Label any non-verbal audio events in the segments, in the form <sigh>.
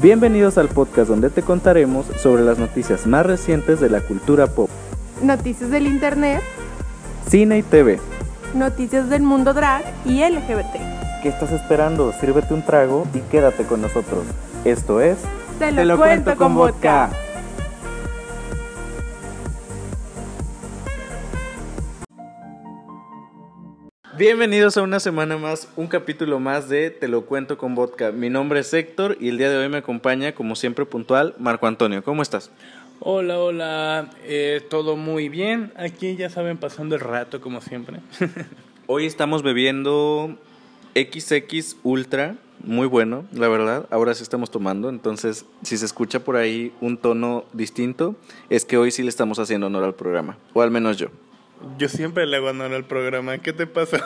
Bienvenidos al podcast donde te contaremos sobre las noticias más recientes de la cultura pop, Noticias del Internet, cine y TV. noticias del mundo drag y LGBT. ¿Qué estás esperando? Sírvete un trago y quédate con nosotros. Esto es... Te lo, cuento, con vodka. Bienvenidos a una semana más, un capítulo más de Te lo cuento con vodka. Mi nombre es Héctor y el día de hoy me acompaña, como siempre puntual, Marco Antonio. ¿Cómo estás? Hola, hola, eh, todo muy bien. Aquí ya saben, pasando el rato como siempre. <laughs> Hoy estamos bebiendo XX Ultra, muy bueno, la verdad. Ahora sí estamos tomando, entonces si se escucha por ahí un tono distinto, es que hoy sí le estamos haciendo honor al programa, o al menos yo. Yo siempre le hago honor al programa. ¿Qué te pasa?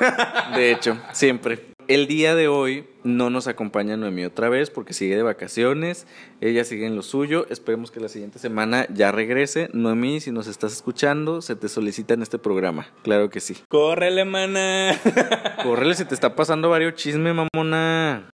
<laughs> De hecho, siempre. El día de hoy no nos acompaña Noemí otra vez porque sigue de vacaciones, ella sigue en lo suyo, esperemos que la siguiente semana ya regrese. Noemí, si nos estás escuchando, se te solicita en este programa, claro que sí. Córrele, mana. <laughs> Córrele, se te está pasando varios chisme, mamona.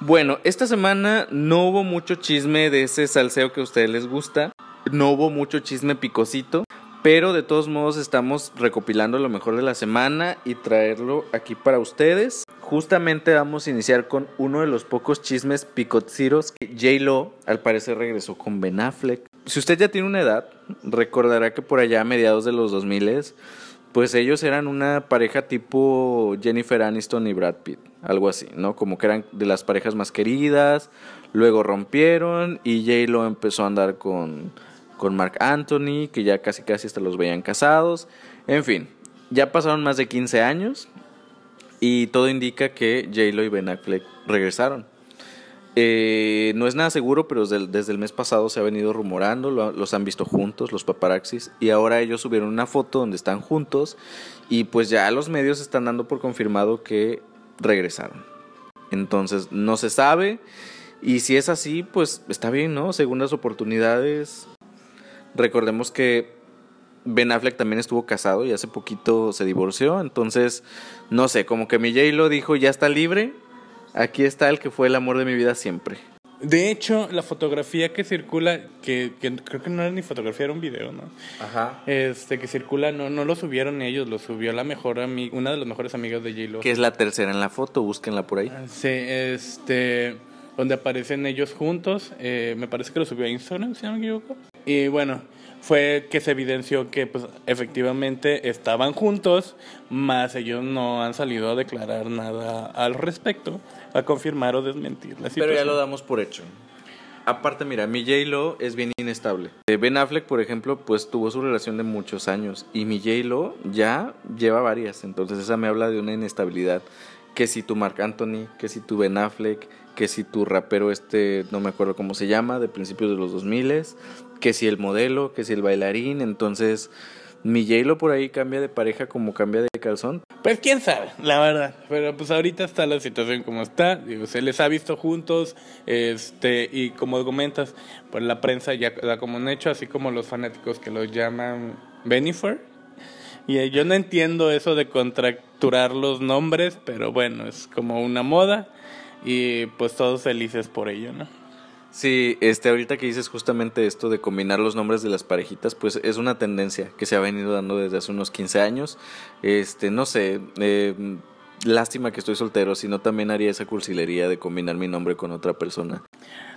Bueno, esta semana no hubo mucho chisme de ese salseo que a ustedes les gusta, no hubo mucho chisme picosito, pero de todos modos estamos recopilando lo mejor de la semana y traerlo aquí para ustedes. Justamente vamos a iniciar con uno de los pocos chismes picotciros que J-Lo al parecer regresó con Ben Affleck. Si usted ya tiene una edad, recordará que por allá a mediados de los 2000 pues ellos eran una pareja tipo Jennifer Aniston y Brad Pitt, algo así, ¿no? Como que eran de las parejas más queridas, luego rompieron y J-Lo empezó a andar con con Mark Anthony, que ya casi casi hasta los veían casados. En fin, ya pasaron más de 15 años y todo indica que J-Lo y Ben Affleck regresaron. Eh, no es nada seguro, pero desde el, mes pasado se ha venido rumorando, lo- los han visto juntos, los paparaxis, y ahora ellos subieron una foto donde están juntos y pues ya los medios están dando por confirmado que regresaron. Entonces no se sabe y si es así, pues está bien, ¿no? Segundas oportunidades, Recordemos que Ben Affleck también estuvo casado y hace poquito se divorció. Entonces, no sé, como que mi J-Lo dijo, ya está libre. Aquí está el que fue el amor de mi vida siempre. De hecho, la fotografía que circula, que, que creo que no era ni fotografía, era un video, ¿no? Ajá. Este, que circula, no, no lo subieron ellos, lo subió la mejor ami- una de las mejores amigas de J-Lo. Que es la tercera en la foto, búsquenla por ahí. Sí, este, donde aparecen ellos juntos, eh, me parece que lo subió a Instagram, si no me equivoco. Y bueno, fue que se evidenció que pues efectivamente estaban juntos, más ellos no han salido a declarar nada al respecto, a confirmar o desmentir la Pero ya situación. lo damos por hecho. Aparte, mira, mi J-Lo es bien inestable. Eh, Ben Affleck, por ejemplo, pues tuvo su relación de muchos años. Y mi J-Lo ya lleva varias. Entonces esa me habla de una inestabilidad. Que si tu Marc Anthony, que si tu Ben Affleck, que si tu rapero este, no me acuerdo cómo se llama, de principios de los 2000 que si el modelo, que si el bailarín. Entonces, mi J-Lo por ahí cambia de pareja como cambia de calzón. Pues quién sabe, la verdad. Pero pues ahorita está la situación como está. Digo, se les ha visto juntos. Este, y como comentas, pues la prensa ya da como un hecho, así como los fanáticos que los llaman Benifer. Y eh, yo no entiendo eso de contracturar los nombres, pero bueno, es como una moda. Y pues todos felices por ello, ¿no? Sí, este, ahorita que dices justamente esto de combinar los nombres de las parejitas, pues es una tendencia que se ha venido dando desde hace unos 15 años. Este, no sé, eh, lástima que estoy soltero, si no también haría esa cursilería de combinar mi nombre con otra persona.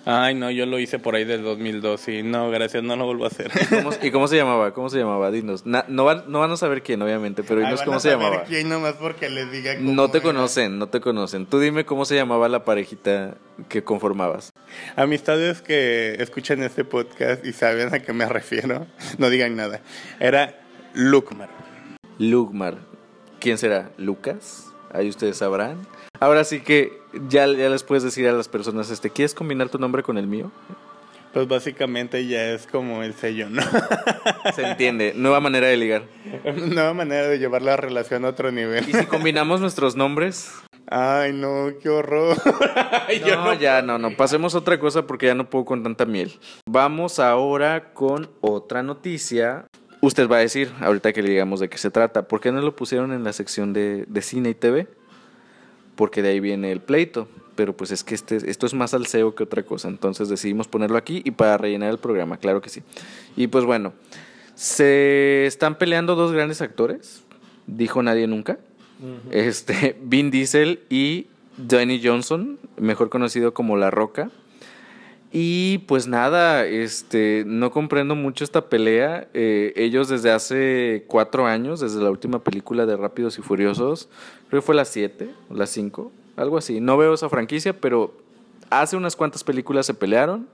Ay, no, yo lo hice por ahí del 2002 y no, gracias, no lo vuelvo a hacer. <laughs> ¿Cómo- ¿Y cómo se llamaba? ¿Cómo se llamaba? Dinos. Na- no, van, no van a saber quién, obviamente, pero dinos cómo se llamaba. quién nomás porque les diga cómo No te era. conocen, no te conocen. Tú dime cómo se llamaba la parejita que conformabas. Amistades que escuchan este podcast y saben a qué me refiero, <laughs> no digan nada. Era Lukmar. Lugmar. ¿Quién será? ¿Lucas? Ahí ustedes sabrán. Ahora sí que ya, ya les puedes decir a las personas, este, ¿quieres combinar tu nombre con el mío? Pues básicamente ya es como el sello, ¿no? <laughs> Se entiende. Nueva manera de ligar. Nueva manera de llevar la relación a otro nivel. ¿Y si combinamos nuestros nombres? Ay, no, qué horror. <laughs> No, ya, no, no. Pasemos a otra cosa porque ya no puedo con tanta miel. Vamos ahora con otra noticia. Usted va a decir, ahorita que le digamos de qué se trata, ¿por qué no lo pusieron en la sección de, de cine y TV? Porque de ahí viene el pleito. Pero pues es que este, esto es más salseo que otra cosa. Entonces decidimos ponerlo aquí y para rellenar el programa, claro que sí. Y pues bueno, se están peleando dos grandes actores, dijo nadie nunca. Este, Vin Diesel y Danny Johnson, mejor conocido como La Roca. Y pues nada, este, no comprendo mucho esta pelea. Eh, ellos desde hace cuatro años, desde la última película de Rápidos y Furiosos, creo que fue la siete o la cinco, algo así. No veo esa franquicia, pero hace unas cuantas películas se pelearon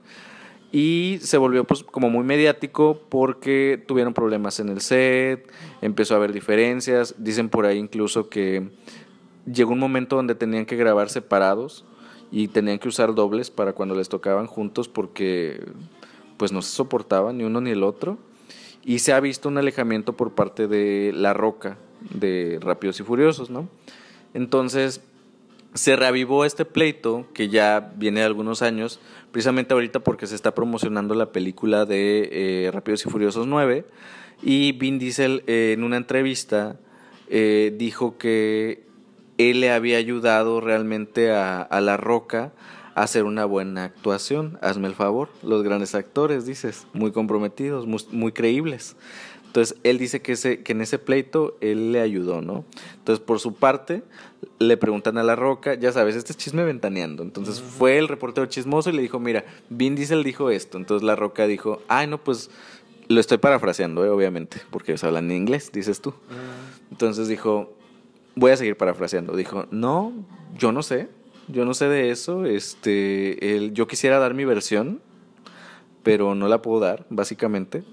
y se volvió pues como muy mediático porque tuvieron problemas en el set, empezó a haber diferencias, dicen por ahí incluso que llegó un momento donde tenían que grabar separados y tenían que usar dobles para cuando les tocaban juntos porque pues no se soportaban ni uno ni el otro y se ha visto un alejamiento por parte de La Roca de Rápidos y Furiosos, ¿no? Entonces se reavivó este pleito que ya viene de algunos años, precisamente ahorita porque se está promocionando la película de eh, Rápidos y Furiosos 9 y Vin Diesel eh, en una entrevista eh, dijo que él le había ayudado realmente a, a, La Roca a hacer una buena actuación. Hazme el favor, los grandes actores, dices, muy comprometidos, muy, muy creíbles. Entonces, él dice que, ese, que en ese pleito él le ayudó, ¿no? Entonces, por su parte, le preguntan a La Roca, ya sabes, este es chisme ventaneando. Entonces, uh -huh. fue el reportero chismoso y le dijo, mira, Vin Diesel dijo esto. Entonces, La Roca dijo, ay, no, pues lo estoy parafraseando, ¿eh? obviamente, porque ellos hablan en inglés, dices tú. Uh -huh. Entonces dijo, voy a seguir parafraseando. Dijo, no, yo no sé, yo no sé de eso. Este, él, yo quisiera dar mi versión, pero no la puedo dar, básicamente.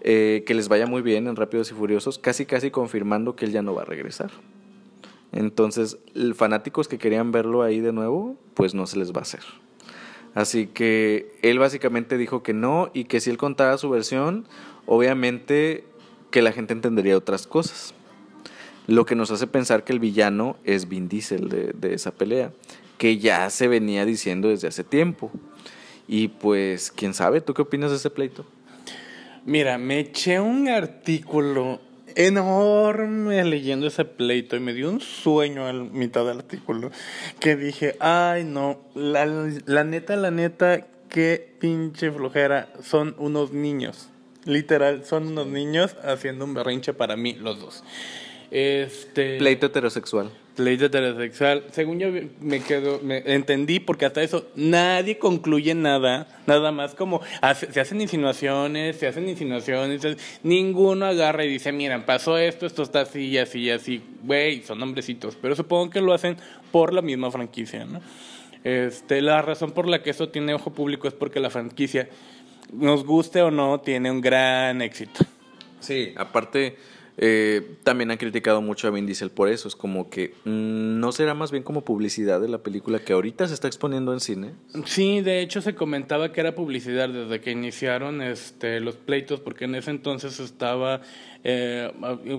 Eh, que les vaya muy bien en Rápidos y Furiosos, casi casi confirmando que él ya no va a regresar. Entonces, fanáticos que querían verlo ahí de nuevo, pues no se les va a hacer. Así que él básicamente dijo que no y que si él contara su versión, obviamente que la gente entendería otras cosas. Lo que nos hace pensar que el villano es Vin Diesel de, de esa pelea, que ya se venía diciendo desde hace tiempo. Y pues, quién sabe, ¿tú qué opinas de ese pleito? Mira, me eché un artículo enorme leyendo ese pleito y me dio un sueño a mitad del artículo que dije, ay no, la, la neta, la neta, qué pinche flojera, son unos niños, literal, son unos niños haciendo un berrinche para mí, los dos. Este pleito heterosexual. Pleito heterosexual. Según yo me quedo, me entendí porque hasta eso nadie concluye nada, nada más como hace, se hacen insinuaciones, se hacen insinuaciones, ninguno agarra y dice, miren, pasó esto, esto está así y así y así, güey, son hombrecitos, pero supongo que lo hacen por la misma franquicia, ¿no? Este, la razón por la que eso tiene ojo público es porque la franquicia, nos guste o no, tiene un gran éxito. Sí, aparte eh, también han criticado mucho a Vin Diesel por eso. Es como que mmm, no será más bien como publicidad de la película que ahorita se está exponiendo en cine. Sí, de hecho se comentaba que era publicidad desde que iniciaron este, los pleitos, porque en ese entonces estaba, eh,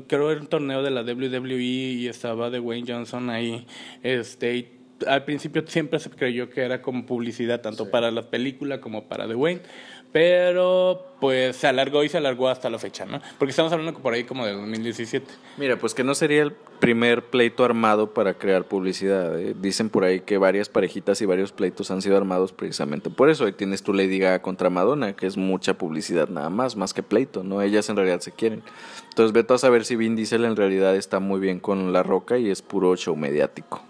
creo era un torneo de la WWE y estaba de Wayne Johnson ahí. Este, al principio siempre se creyó que era como publicidad, tanto sí. para la película como para The Wayne. Pero pues se alargó y se alargó hasta la fecha, ¿no? Porque estamos hablando por ahí como de 2017. Mira, pues que no sería el primer pleito armado para crear publicidad. ¿eh? Dicen por ahí que varias parejitas y varios pleitos han sido armados precisamente por eso. Ahí tienes tu Lady Gaga contra Madonna, que es mucha publicidad nada más, más que pleito, ¿no? Ellas en realidad se quieren. Entonces vete a saber si Vin Diesel en realidad está muy bien con La Roca y es puro show mediático.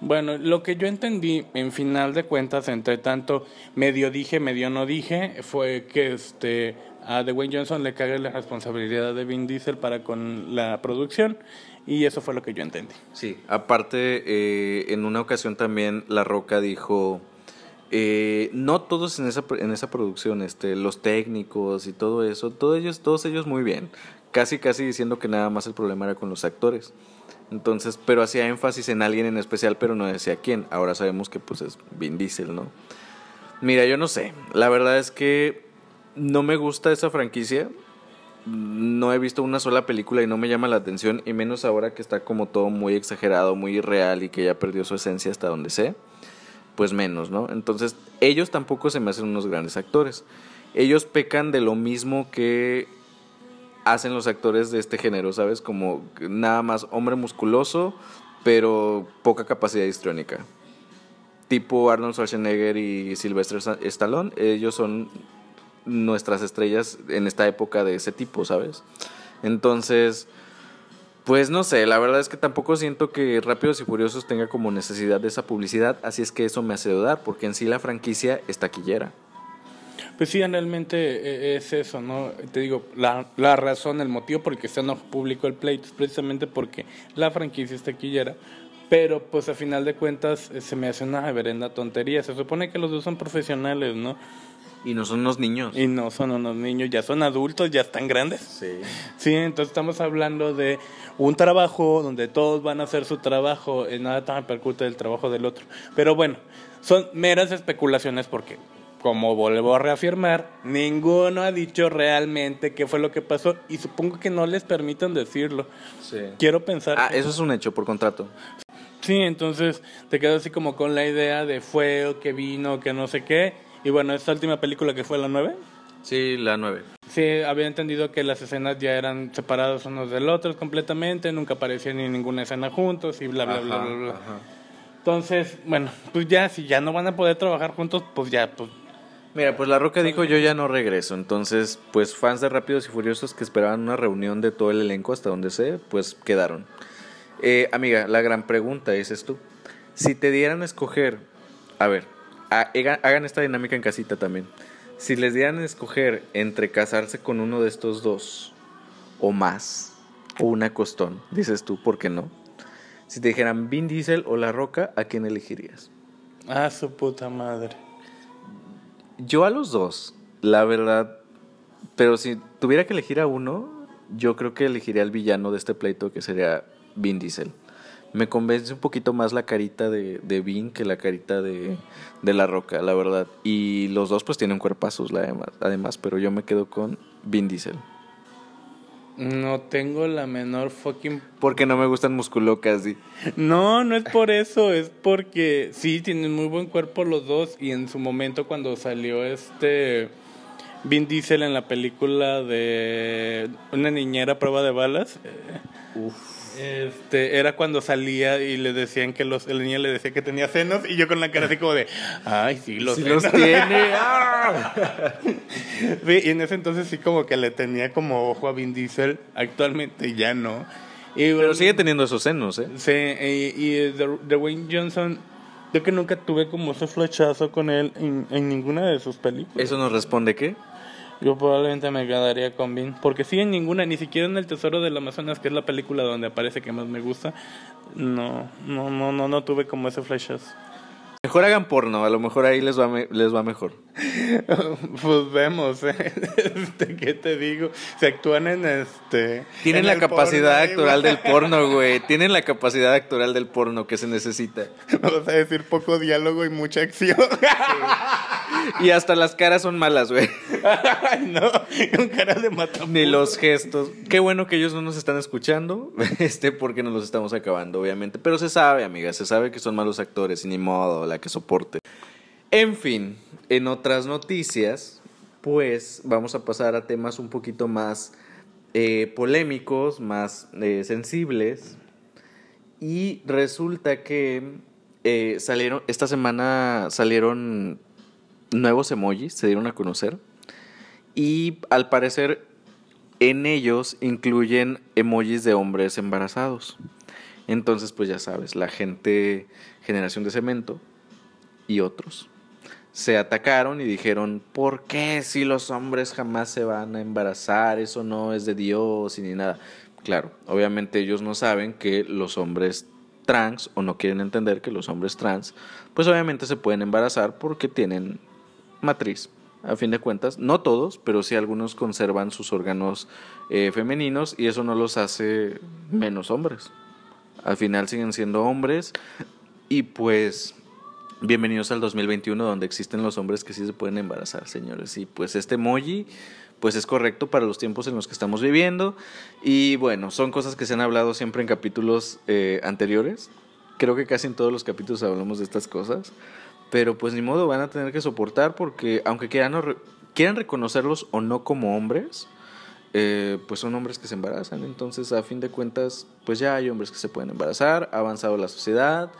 Bueno, lo que yo entendí en final de cuentas, entre tanto medio dije, medio no dije, fue que este a Dwayne Johnson le cague la responsabilidad de Vin Diesel para con la producción y eso fue lo que yo entendí. Sí, aparte eh, en una ocasión también La Roca dijo eh, no todos en esa en esa producción, este, los técnicos y todo eso, todos ellos todos ellos muy bien, casi casi diciendo que nada más el problema era con los actores. Entonces, pero hacía énfasis en alguien en especial, pero no decía quién. Ahora sabemos que pues es Vin Diesel, ¿no? Mira, yo no sé. La verdad es que no me gusta esa franquicia. No he visto una sola película y no me llama la atención, y menos ahora que está como todo muy exagerado, muy irreal y que ya perdió su esencia hasta donde sé. Pues menos, ¿no? Entonces, ellos tampoco se me hacen unos grandes actores. Ellos pecan de lo mismo que hacen los actores de este género, ¿sabes? Como nada más hombre musculoso, pero poca capacidad histriónica. Tipo Arnold Schwarzenegger y Sylvester Stallone, ellos son nuestras estrellas en esta época de ese tipo, ¿sabes? Entonces, pues no sé, la verdad es que tampoco siento que Rápidos y Furiosos tenga como necesidad de esa publicidad, así es que eso me hace dudar, porque en sí la franquicia es taquillera. Pues sí, realmente eh, es eso, ¿no? Te digo, la, la razón, el motivo por el que se no publicó el pleito es precisamente porque la franquicia es taquillera, pero pues a final de cuentas eh, se me hace una reverenda tontería. Se supone que los dos son profesionales, ¿no? Y no son unos niños. Y no son unos niños, ya son adultos, ya están grandes. Sí. Sí, entonces estamos hablando de un trabajo donde todos van a hacer su trabajo, y nada tan repercute del trabajo del otro. Pero bueno, son meras especulaciones porque, como vuelvo a reafirmar, ninguno ha dicho realmente qué fue lo que pasó y supongo que no les permiten decirlo. Sí. Quiero pensar. Ah, que- eso es un hecho por contrato. Sí, entonces te quedas así como con la idea de fue o que vino, que no sé qué. Y bueno, esta última película que fue la 9, Sí, la 9. sí, había entendido que las escenas ya eran separadas unos del otro completamente, nunca aparecían ni ninguna escena juntos y bla, bla, bla, bla, bla. Entonces, bueno, pues ya, si ya no van a poder trabajar juntos, pues ya, pues Mira, pues La Roca dijo yo ya no regreso. Entonces, pues fans de Rápidos y Furiosos que esperaban una reunión de todo el elenco hasta donde sé, pues quedaron. Eh, amiga, la gran pregunta es es tú. Si te dieran a escoger, a ver, ha- haga- hagan esta dinámica en casita también. Si les dieran a escoger entre casarse con uno de estos dos o más, o una costón, dices tú, ¿por qué no? Si te dijeran Vin Diesel o La Roca, ¿a quién elegirías? ah, su puta madre. Yo a los dos, la verdad. Pero si tuviera que elegir a uno, yo creo que elegiría al villano de este pleito, que sería Vin Diesel. Me convence un poquito más la carita de, de Vin que la carita de, de La Roca, la verdad. Y los dos pues tienen cuerpazos, además, pero yo me quedo con Vin Diesel. No tengo la menor fucking Porque no me gustan musculocas, sí. No, no es por eso, es porque sí, tienen muy buen cuerpo los dos y en su momento cuando salió este Vin Diesel en la película de una niñera a prueba de balas, eh, este era cuando salía y le decían que los el niño le decía que tenía senos y yo con la cara así como de, ay, sí los Si senos". los tiene. <laughs> ¡ah! Sí, y en ese entonces sí como que le tenía como ojo a Vin Diesel, actualmente ya no. Y, Pero sigue teniendo esos senos, ¿eh? Sí, y, y de, de Wayne Johnson, yo que nunca tuve como ese flechazo con él en, en ninguna de sus películas. ¿Eso nos responde qué? Yo probablemente me quedaría con Vin, porque sí, en ninguna, ni siquiera en El Tesoro del Amazonas, que es la película donde aparece que más me gusta, no, no, no, no, no tuve como ese flechazo. Mejor hagan porno, a lo mejor ahí les va, me- les va mejor. <laughs> pues vemos, ¿eh? <laughs> Este, ¿qué te digo? Se actúan en este... Tienen en la capacidad porno, actoral del porno, <laughs> güey. Tienen la capacidad actoral del porno que se necesita. Vamos a decir poco diálogo y mucha acción. Y hasta las caras son malas, güey. Ay, no, con cara de mataputo. Ni los gestos. Qué bueno que ellos no nos están escuchando, <laughs> este, porque nos los estamos acabando, obviamente. Pero se sabe, amiga, se sabe que son malos actores y ni modo, la que soporte. En fin, en otras noticias, pues vamos a pasar a temas un poquito más eh, polémicos, más eh, sensibles. Y resulta que eh, salieron, esta semana salieron nuevos emojis, se dieron a conocer. Y al parecer en ellos incluyen emojis de hombres embarazados. Entonces, pues ya sabes, la gente, generación de cemento y otros, se atacaron y dijeron, ¿por qué si los hombres jamás se van a embarazar? Eso no es de Dios y ni nada. Claro, obviamente ellos no saben que los hombres trans, o no quieren entender que los hombres trans, pues obviamente se pueden embarazar porque tienen matriz. A fin de cuentas, no todos, pero sí algunos conservan sus órganos eh, femeninos y eso no los hace menos hombres. Al final siguen siendo hombres y pues bienvenidos al 2021 donde existen los hombres que sí se pueden embarazar, señores. Y pues este emoji pues es correcto para los tiempos en los que estamos viviendo y bueno, son cosas que se han hablado siempre en capítulos eh, anteriores. Creo que casi en todos los capítulos hablamos de estas cosas. Pero pues ni modo, van a tener que soportar porque aunque quieran, o re- quieran reconocerlos o no como hombres, eh, pues son hombres que se embarazan. Entonces, a fin de cuentas, pues ya hay hombres que se pueden embarazar, ha avanzado la sociedad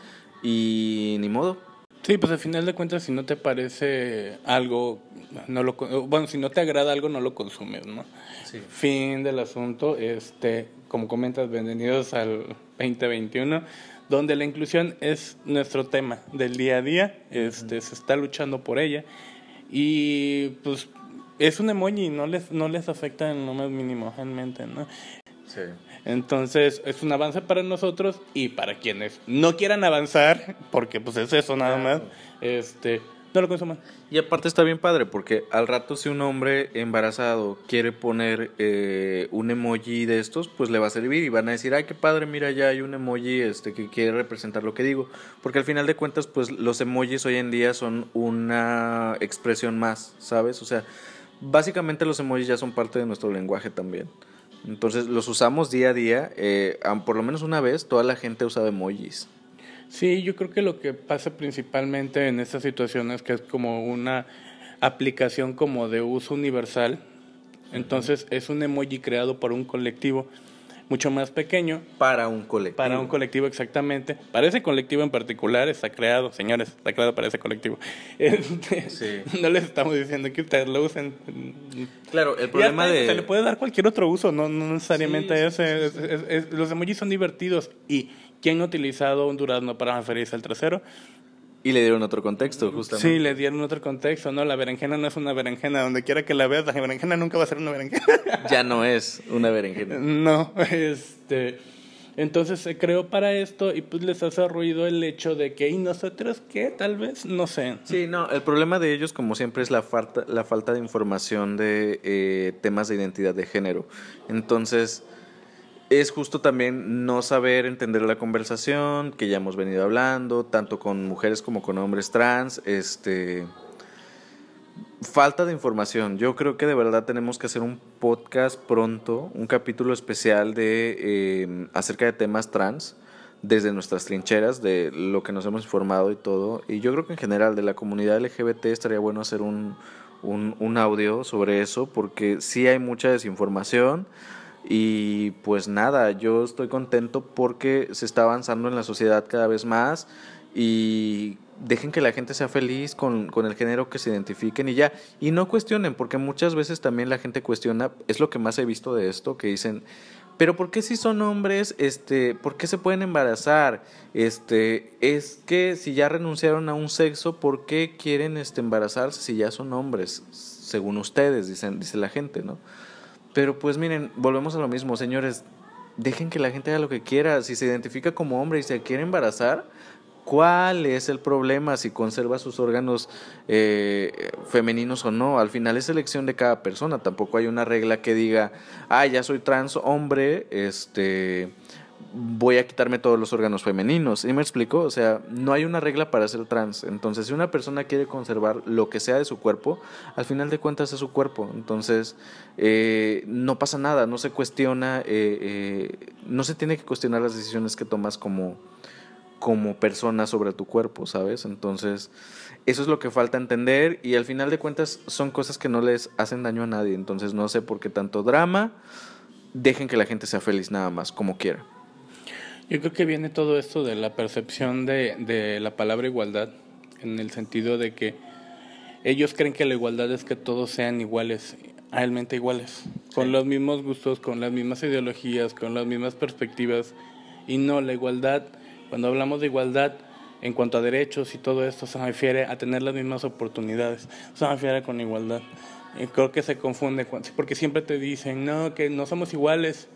y ni modo. Sí, pues al final de cuentas, si no te parece algo, no lo, bueno, si no te agrada algo, no lo consumes, ¿no? Sí. Fin del asunto, este, como comentas, bienvenidos al 2021, donde la inclusión es nuestro tema del día a día, este, se está luchando por ella y pues es un emoji, no les, no les afecta en lo más mínimo, realmente, ¿no? Sí. Entonces, es un avance para nosotros y para quienes no quieran avanzar, porque pues es eso nada más, este, no lo consuman. Y aparte está bien padre, porque al rato si un hombre embarazado quiere poner eh, un emoji de estos, pues le va a servir y van a decir, ay, qué padre, mira, ya hay un emoji este, que quiere representar lo que digo. Porque al final de cuentas, pues los emojis hoy en día son una expresión más, ¿sabes? O sea, básicamente los emojis ya son parte de nuestro lenguaje también. Entonces los usamos día a día, eh, por lo menos una vez toda la gente usa emojis. Sí, yo creo que lo que pasa principalmente en estas situaciones que es como una aplicación como de uso universal. Entonces es un emoji creado por un colectivo mucho más pequeño. Para un colectivo. Para un colectivo, exactamente. Para ese colectivo en particular está creado, señores, está creado para ese colectivo. <laughs> Este, Sí. <laughs> No les estamos diciendo que ustedes lo usen. Claro, el problema de... Se le puede dar cualquier otro uso, no, no necesariamente Sí, ese. sí, sí, Es- es- es- los emojis son divertidos. ¿Y quién ha utilizado un durazno para referirse al trasero? Y le dieron otro contexto, justamente. Sí, le dieron otro contexto, ¿no? La berenjena no es una berenjena. Donde quiera que la veas, la berenjena nunca va a ser una berenjena. <laughs> Ya no es una berenjena. No, este. Entonces se creó para esto y pues les hace ruido el hecho de que, ¿y nosotros qué? Tal vez, no sé. Sí, no, el problema de ellos, como siempre, es la falta, la falta de información de eh, temas de identidad de género. Entonces, es justo también no saber entender la conversación que ya hemos venido hablando, tanto con mujeres como con hombres trans, este falta de información. Yo creo que de verdad tenemos que hacer un podcast pronto, un capítulo especial de eh, acerca de temas trans desde nuestras trincheras, de lo que nos hemos informado y todo. Y yo creo que en general de la comunidad LGBT estaría bueno hacer un, un, un audio sobre eso, porque sí hay mucha desinformación. Y pues nada, yo estoy contento porque se está avanzando en la sociedad cada vez más y dejen que la gente sea feliz con, con el género que se identifiquen y ya. Y no cuestionen, porque muchas veces también la gente cuestiona, es lo que más he visto de esto, que dicen, pero ¿por qué si son hombres, este, por qué se pueden embarazar? Este, es que si ya renunciaron a un sexo, ¿por qué quieren este embarazarse si ya son hombres? Según ustedes, dicen, dice la gente, ¿no? Pero pues miren, volvemos a lo mismo, señores, dejen que la gente haga lo que quiera, si se identifica como hombre y se quiere embarazar, ¿Cuál es el problema si conserva sus órganos eh, femeninos o no? Al final es elección de cada persona. Tampoco hay una regla que diga, ah, ya soy trans hombre, este, voy a quitarme todos los órganos femeninos. ¿Sí me explico? O sea, no hay una regla para ser trans. Entonces, si una persona quiere conservar lo que sea de su cuerpo, al final de cuentas es su cuerpo. Entonces, eh, no pasa nada, no se cuestiona, eh, eh, no se tiene que cuestionar las decisiones que tomas como como persona sobre tu cuerpo, ¿sabes? Entonces, eso es lo que falta entender y al final de cuentas son cosas que no les hacen daño a nadie, entonces no sé por qué tanto drama, dejen que la gente sea feliz nada más, como quiera. Yo creo que viene todo esto de la percepción de, de la palabra igualdad, en el sentido de que ellos creen que la igualdad es que todos sean iguales, realmente iguales, con los mismos gustos, con las mismas ideologías, con las mismas perspectivas, y no, la igualdad, cuando hablamos de igualdad, en cuanto a derechos y todo esto, se refiere a tener las mismas oportunidades, se refiere con igualdad. Y creo que se confunde, con- porque siempre te dicen, no, que no somos iguales,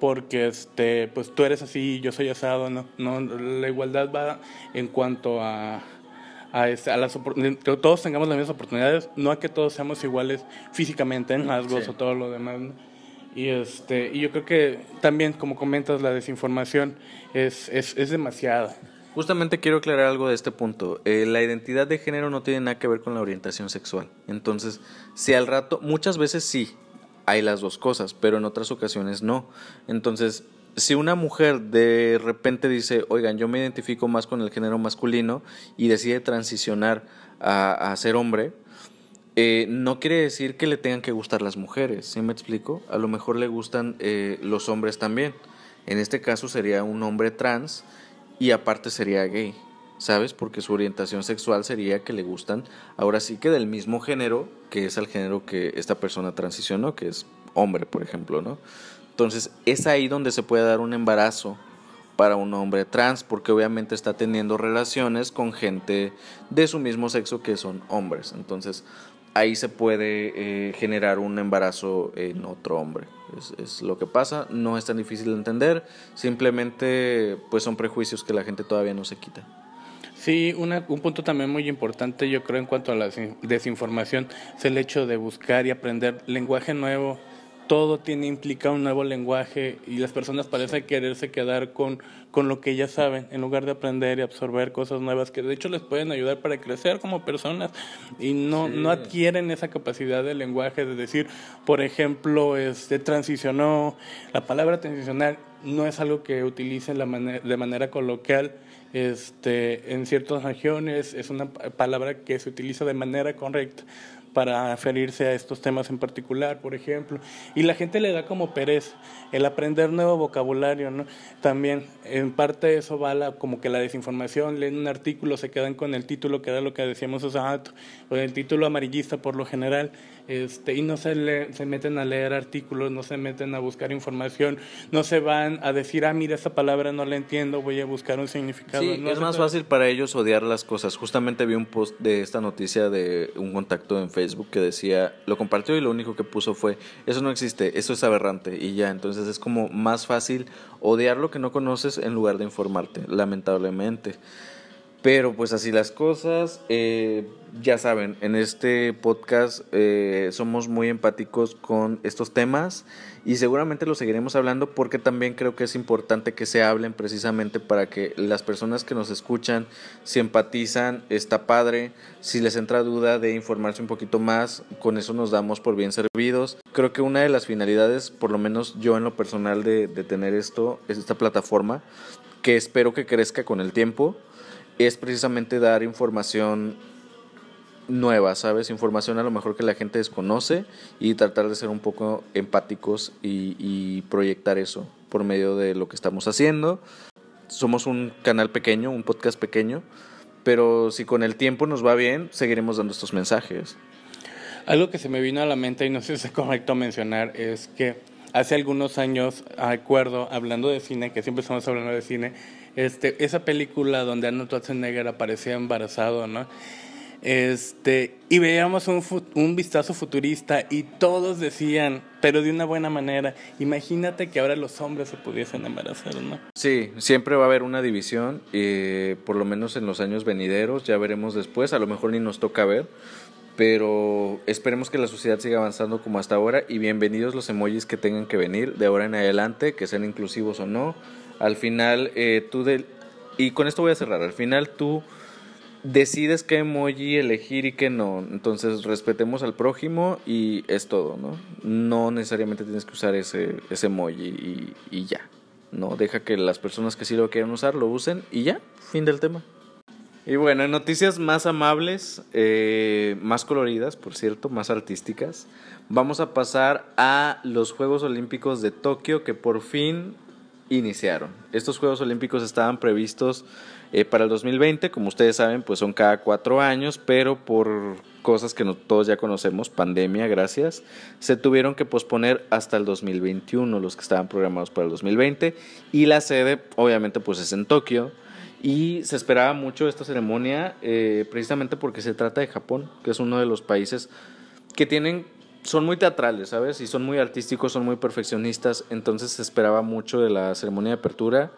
porque este pues tú eres así yo soy asado no no la igualdad va en cuanto a a, este, a las que todos tengamos las mismas oportunidades no a que todos seamos iguales físicamente en rasgos Sí. o todo lo demás ¿no? y este y yo creo que también como comentas la desinformación es es, es demasiada Justamente quiero aclarar algo de este punto. Eh, la identidad de género no tiene nada que ver con la orientación sexual. Entonces, si al rato, muchas veces sí, hay las dos cosas, pero en otras ocasiones no. Entonces, si una mujer de repente dice, oigan, yo me identifico más con el género masculino y decide transicionar a, ser hombre, eh, no quiere decir que le tengan que gustar las mujeres, ¿sí me explico? A lo mejor le gustan eh, los hombres también. En este caso sería un hombre trans y aparte sería gay, ¿sabes? Porque su orientación sexual sería que le gustan, ahora sí que del mismo género, que es el género que esta persona transicionó, que es hombre, por ejemplo, ¿no? Entonces es ahí donde se puede dar un embarazo para un hombre trans, porque obviamente está teniendo relaciones con gente de su mismo sexo que son hombres. Entonces ahí se puede eh, generar un embarazo en otro hombre. Es, es, lo que pasa, no es tan difícil de entender, simplemente pues son prejuicios que la gente todavía no se quita. Sí, una, un punto también muy importante yo creo en cuanto a la desinformación es el hecho de buscar y aprender lenguaje nuevo, todo tiene implica un nuevo lenguaje y las personas parecen quererse quedar con, con lo que ya saben en lugar de aprender y absorber cosas nuevas que de hecho les pueden ayudar para crecer como personas y no, no adquieren esa capacidad de lenguaje de decir, por ejemplo, este transicionó, la palabra transicionar no es algo que utilicen la de manera coloquial este, en ciertas regiones, es una palabra que se utiliza de manera correcta para referirse a estos temas en particular, por ejemplo. Y la gente le da como pereza el aprender nuevo vocabulario, ¿no? También, en parte eso va la, como que la desinformación, leen un artículo, se quedan con el título, que era lo que decíamos hace rato, o el título amarillista por lo general, este, y no se, le, se meten a leer artículos, no se meten a buscar información, no se van a decir, ah, mira, esta palabra no la entiendo, voy a buscar un significado. Sí, es más fácil para ellos odiar las cosas. Justamente vi un post de esta noticia de un contacto en Facebook que decía, lo compartió y lo único que puso fue, eso no existe, eso es aberrante y ya, entonces es como más fácil odiar lo que no conoces en lugar de informarte, lamentablemente. Pero pues así las cosas, eh, ya saben, en este podcast eh, somos muy empáticos con estos temas y seguramente lo seguiremos hablando porque también creo que es importante que se hablen precisamente para que las personas que nos escuchan, si empatizan, está padre, si les entra duda de informarse un poquito más, con eso nos damos por bien servidos. Creo que una de las finalidades, por lo menos yo en lo personal de, de tener esto, es esta plataforma que espero que crezca con el tiempo es precisamente dar información nueva, ¿sabes? Información a lo mejor que la gente desconoce y tratar de ser un poco empáticos y, proyectar eso por medio de lo que estamos haciendo. Somos un canal pequeño, un podcast pequeño, pero si con el tiempo nos va bien, seguiremos dando estos mensajes. Algo que se me vino a la mente y no sé si es correcto mencionar es que hace algunos años, acuerdo, hablando de cine, que siempre estamos hablando de cine, este, esa película donde Arnold Schwarzenegger aparecía embarazado, ¿no? Este, y veíamos un, un vistazo futurista y todos decían, pero de una buena manera, imagínate que ahora los hombres se pudiesen embarazar, ¿no? Sí, siempre va a haber una división, eh, por lo menos en los años venideros, ya veremos después, a lo mejor ni nos toca ver, pero esperemos que la sociedad siga avanzando como hasta ahora y bienvenidos los emojis que tengan que venir de ahora en adelante, que sean inclusivos o no al final, eh, tú del... Y con esto voy a cerrar. Al final tú decides qué emoji elegir y qué no. Entonces respetemos al prójimo y es todo, ¿no? No necesariamente tienes que usar ese, ese emoji y, ya. No, deja que las personas que sí lo quieran usar lo usen y ya, fin del tema. Y bueno, en noticias más amables, eh, más coloridas, por cierto, más artísticas, vamos a pasar a los Juegos Olímpicos de Tokio que por fin iniciaron. Estos Juegos Olímpicos estaban previstos eh, para el 2020, como ustedes saben, pues son cada cuatro años, pero por cosas que no, todos ya conocemos, pandemia, gracias, se tuvieron que posponer hasta el 2021, los que estaban programados para el 2020, y la sede, obviamente, pues es en Tokio, y se esperaba mucho esta ceremonia, eh, precisamente porque se trata de Japón, que es uno de los países que tienen son muy teatrales, ¿sabes? Y son muy artísticos, son muy perfeccionistas, entonces se esperaba mucho de la ceremonia de apertura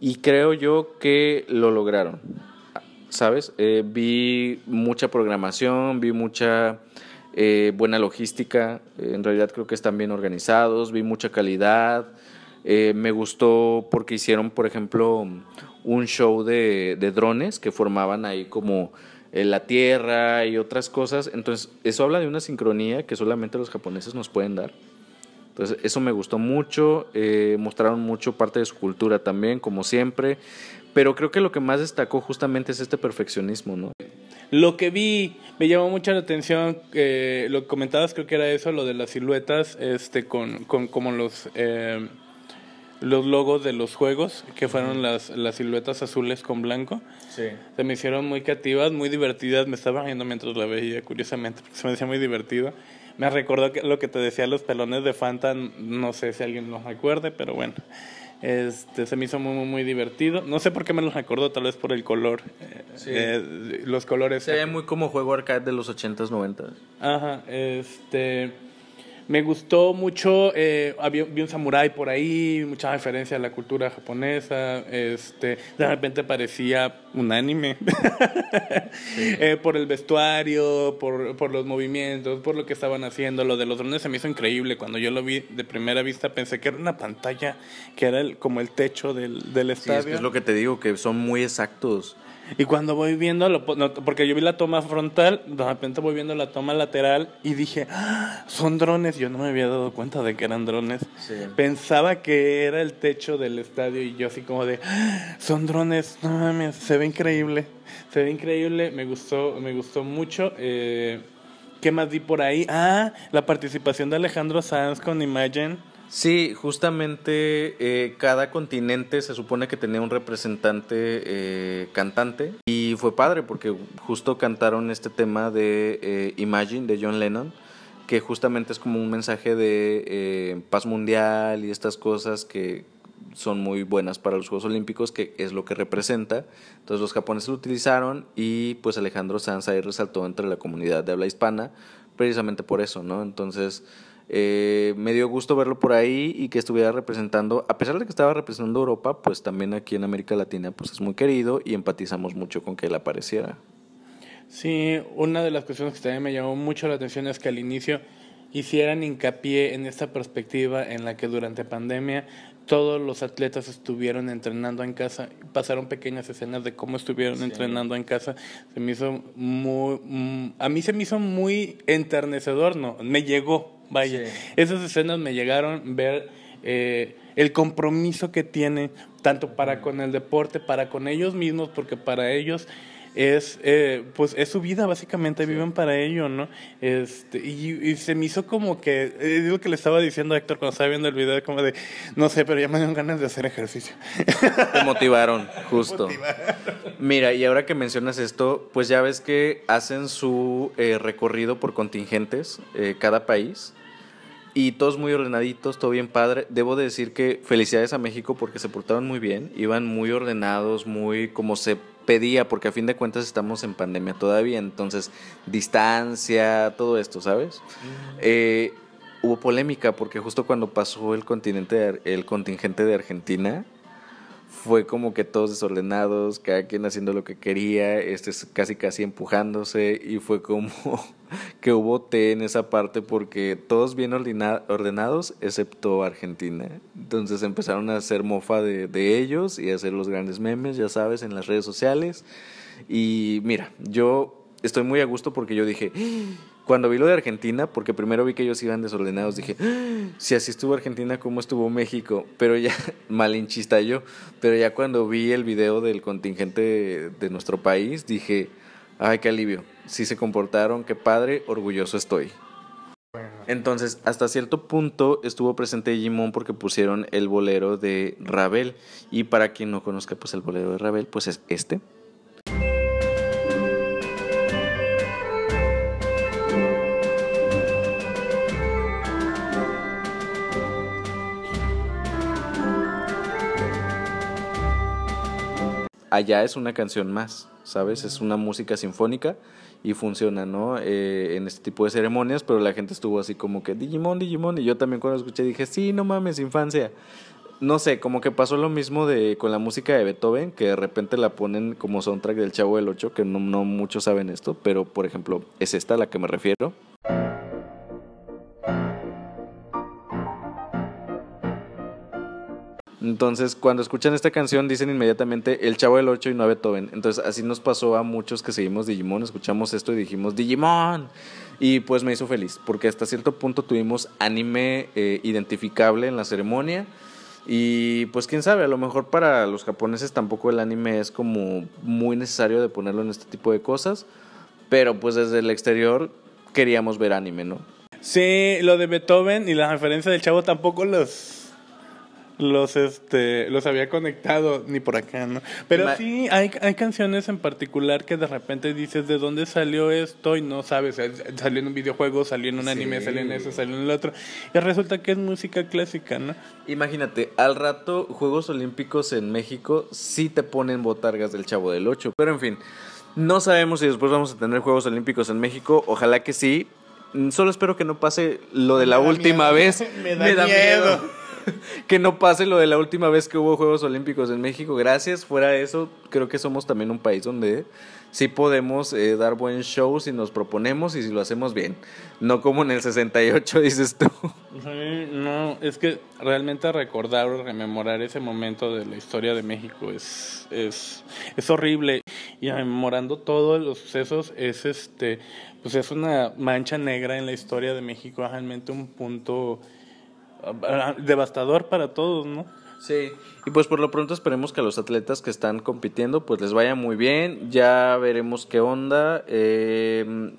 y creo yo que lo lograron, ¿sabes? Eh, vi mucha programación, vi mucha eh, buena logística, en realidad creo que están bien organizados, vi mucha calidad, eh, me gustó porque hicieron, por ejemplo, un show de, de drones que formaban ahí como la tierra y otras cosas. Entonces, eso habla de una sincronía que solamente los japoneses nos pueden dar. Entonces, eso me gustó mucho. Eh, mostraron mucho parte de su cultura también, como siempre. Pero creo que lo que más destacó justamente es este perfeccionismo, ¿no? Lo que vi, me llamó mucho la atención, eh, lo que comentabas creo que era eso, lo de las siluetas, este, con, con como los... Eh, los logos de los juegos, que fueron las, las siluetas azules con blanco. Sí. Se me hicieron muy creativas, muy divertidas. Me estaba riendo mientras la veía, curiosamente, porque se me decía muy divertido. Me recordó que lo que te decía los pelones de Fanta, no sé si alguien los recuerde, pero bueno. Este, se me hizo muy, muy, muy divertido. No sé por qué me los recordó, tal vez por el color. eh, Sí. eh, los colores. Se ve muy como juego arcade de los 80s, 90s. Ajá, este. Me gustó mucho, eh, había, vi un samurái por ahí, mucha referencia a la cultura japonesa, este, de repente parecía un anime, <laughs> Eh, por el vestuario, por, por los movimientos, por lo que estaban haciendo, lo de los drones se me hizo increíble, cuando yo lo vi de primera vista pensé que era una pantalla, que era el- como el techo del, del Sí, estadio. es, que es lo que te digo, que son muy exactos. Y cuando voy viendo, lo porque yo vi la toma frontal, de repente voy viendo la toma lateral y dije, "Ah, son drones. Yo no me había dado cuenta de que eran drones. Sí. Pensaba que era el techo del estadio y yo así como de, "Ah, son drones, no mames, se ve increíble. Se ve increíble, me gustó, me gustó mucho. Eh, ¿Qué más di por ahí? Ah, la participación de Alejandro Sanz con Imagine. Sí, justamente eh, cada continente se supone que tenía un representante eh, cantante y fue padre porque justo cantaron este tema de eh, Imagine de John Lennon, que justamente es como un mensaje de paz mundial y estas cosas que son muy buenas para los Juegos Olímpicos, que es lo que representa. Entonces los japoneses lo utilizaron y pues Alejandro Sanz ahí resaltó entre la comunidad de habla hispana precisamente por eso, ¿no? Entonces eh, me dio gusto verlo por ahí y que estuviera representando, a pesar de que estaba representando Europa, pues también aquí en América Latina pues es muy querido y empatizamos mucho con que él apareciera. Sí, una de las cuestiones que también me llamó mucho la atención es que al inicio hicieran hincapié en esta perspectiva en la que durante pandemia todos los atletas estuvieron entrenando en casa, pasaron pequeñas escenas de cómo estuvieron entrenando en casa, se me hizo muy, mm, a mí se me hizo muy enternecedor, no, me llegó, vaya, Sí. esas escenas me llegaron ver eh, el compromiso que tienen tanto para con el deporte, para con ellos mismos, porque para ellos es eh, pues es su vida básicamente viven para ello no este y, y se me hizo como que es lo que le estaba diciendo a Héctor cuando estaba viendo el video como de no sé pero ya me dieron ganas de hacer ejercicio Te motivaron, <laughs> justo. Mira, y ahora que mencionas esto, pues ya ves que hacen su eh, recorrido por contingentes, eh, cada país, y todos muy ordenaditos, todo bien padre. Debo de decir que felicidades a México porque se portaron muy bien, iban muy ordenados, muy como se pedía, porque a fin de cuentas estamos en pandemia todavía, entonces distancia, todo esto, ¿sabes? Eh, hubo polémica porque justo cuando pasó el continente de el contingente de Argentina fue como que todos desordenados, cada quien haciendo lo que quería, este es casi casi empujándose y fue como <laughs> que hubo té en esa parte porque todos bien ordena- ordenados excepto Argentina. Entonces empezaron a hacer mofa de, de ellos y a hacer los grandes memes, ya sabes, en las redes sociales. Y mira, yo estoy muy a gusto porque yo dije, cuando vi lo de Argentina, porque primero vi que ellos iban desordenados, dije, "Ah, si así estuvo Argentina, ¿cómo estuvo México? Pero ya, <laughs> malinchista yo, pero ya cuando vi el video del contingente de, nuestro país, dije, ay, qué alivio, sí se comportaron, qué padre, orgulloso estoy. Entonces, hasta cierto punto estuvo presente Digimon porque pusieron el bolero de Ravel. Y para quien no conozca, pues el bolero de Ravel, pues es este. Allá es una canción más, ¿sabes? Es una música sinfónica y funciona, ¿no? Eh, en este tipo de ceremonias, pero la gente estuvo así como que Digimon, Digimon, y yo también cuando escuché dije, sí, no mames, infancia. No sé, como que pasó lo mismo de con la música de Beethoven, que de repente la ponen como soundtrack del Chavo del Ocho, que no, no muchos saben esto, pero por ejemplo, es esta a la que me refiero. Entonces, cuando escuchan esta canción, dicen inmediatamente el Chavo del 8 y no a Beethoven. Entonces, así nos pasó a muchos que seguimos Digimon, escuchamos esto y dijimos Digimon. Y pues me hizo feliz, porque hasta cierto punto tuvimos anime eh, identificable en la ceremonia. Y pues quién sabe, a lo mejor para los japoneses tampoco el anime es como muy necesario de ponerlo en este tipo de cosas. pero pues desde el exterior queríamos ver anime, ¿no? Sí, lo de Beethoven y la referencia del chavo tampoco los los este los había conectado ni por acá, ¿no? Pero Ma- sí hay, hay canciones en particular que de repente dices de dónde salió esto y no sabes, eh, salió en un videojuego, salió en un anime, salió en eso, salió en el otro y resulta que es música clásica, ¿no? Imagínate, al rato Juegos Olímpicos en México sí te ponen botargas del Chavo del 8, pero en fin, no sabemos si después vamos a tener Juegos Olímpicos en México, ojalá que sí. Solo espero que no pase lo de la última miedo. vez. <laughs> Me da miedo. <laughs> que no pase lo de la última vez que hubo Juegos Olímpicos en México. Gracias. Fuera de eso, creo que somos también un país donde sí podemos eh, dar buen show si nos proponemos y si lo hacemos bien. No como en el 68, <laughs> dices tú. No, es que realmente recordar o rememorar ese momento de la historia de México es, es, es horrible. Y rememorando todos los sucesos es este, pues es una mancha negra en la historia de México, realmente un punto devastador para todos, ¿no? Sí, y pues por lo pronto esperemos que a los atletas que están compitiendo pues les vaya muy bien, ya veremos qué onda. Eh,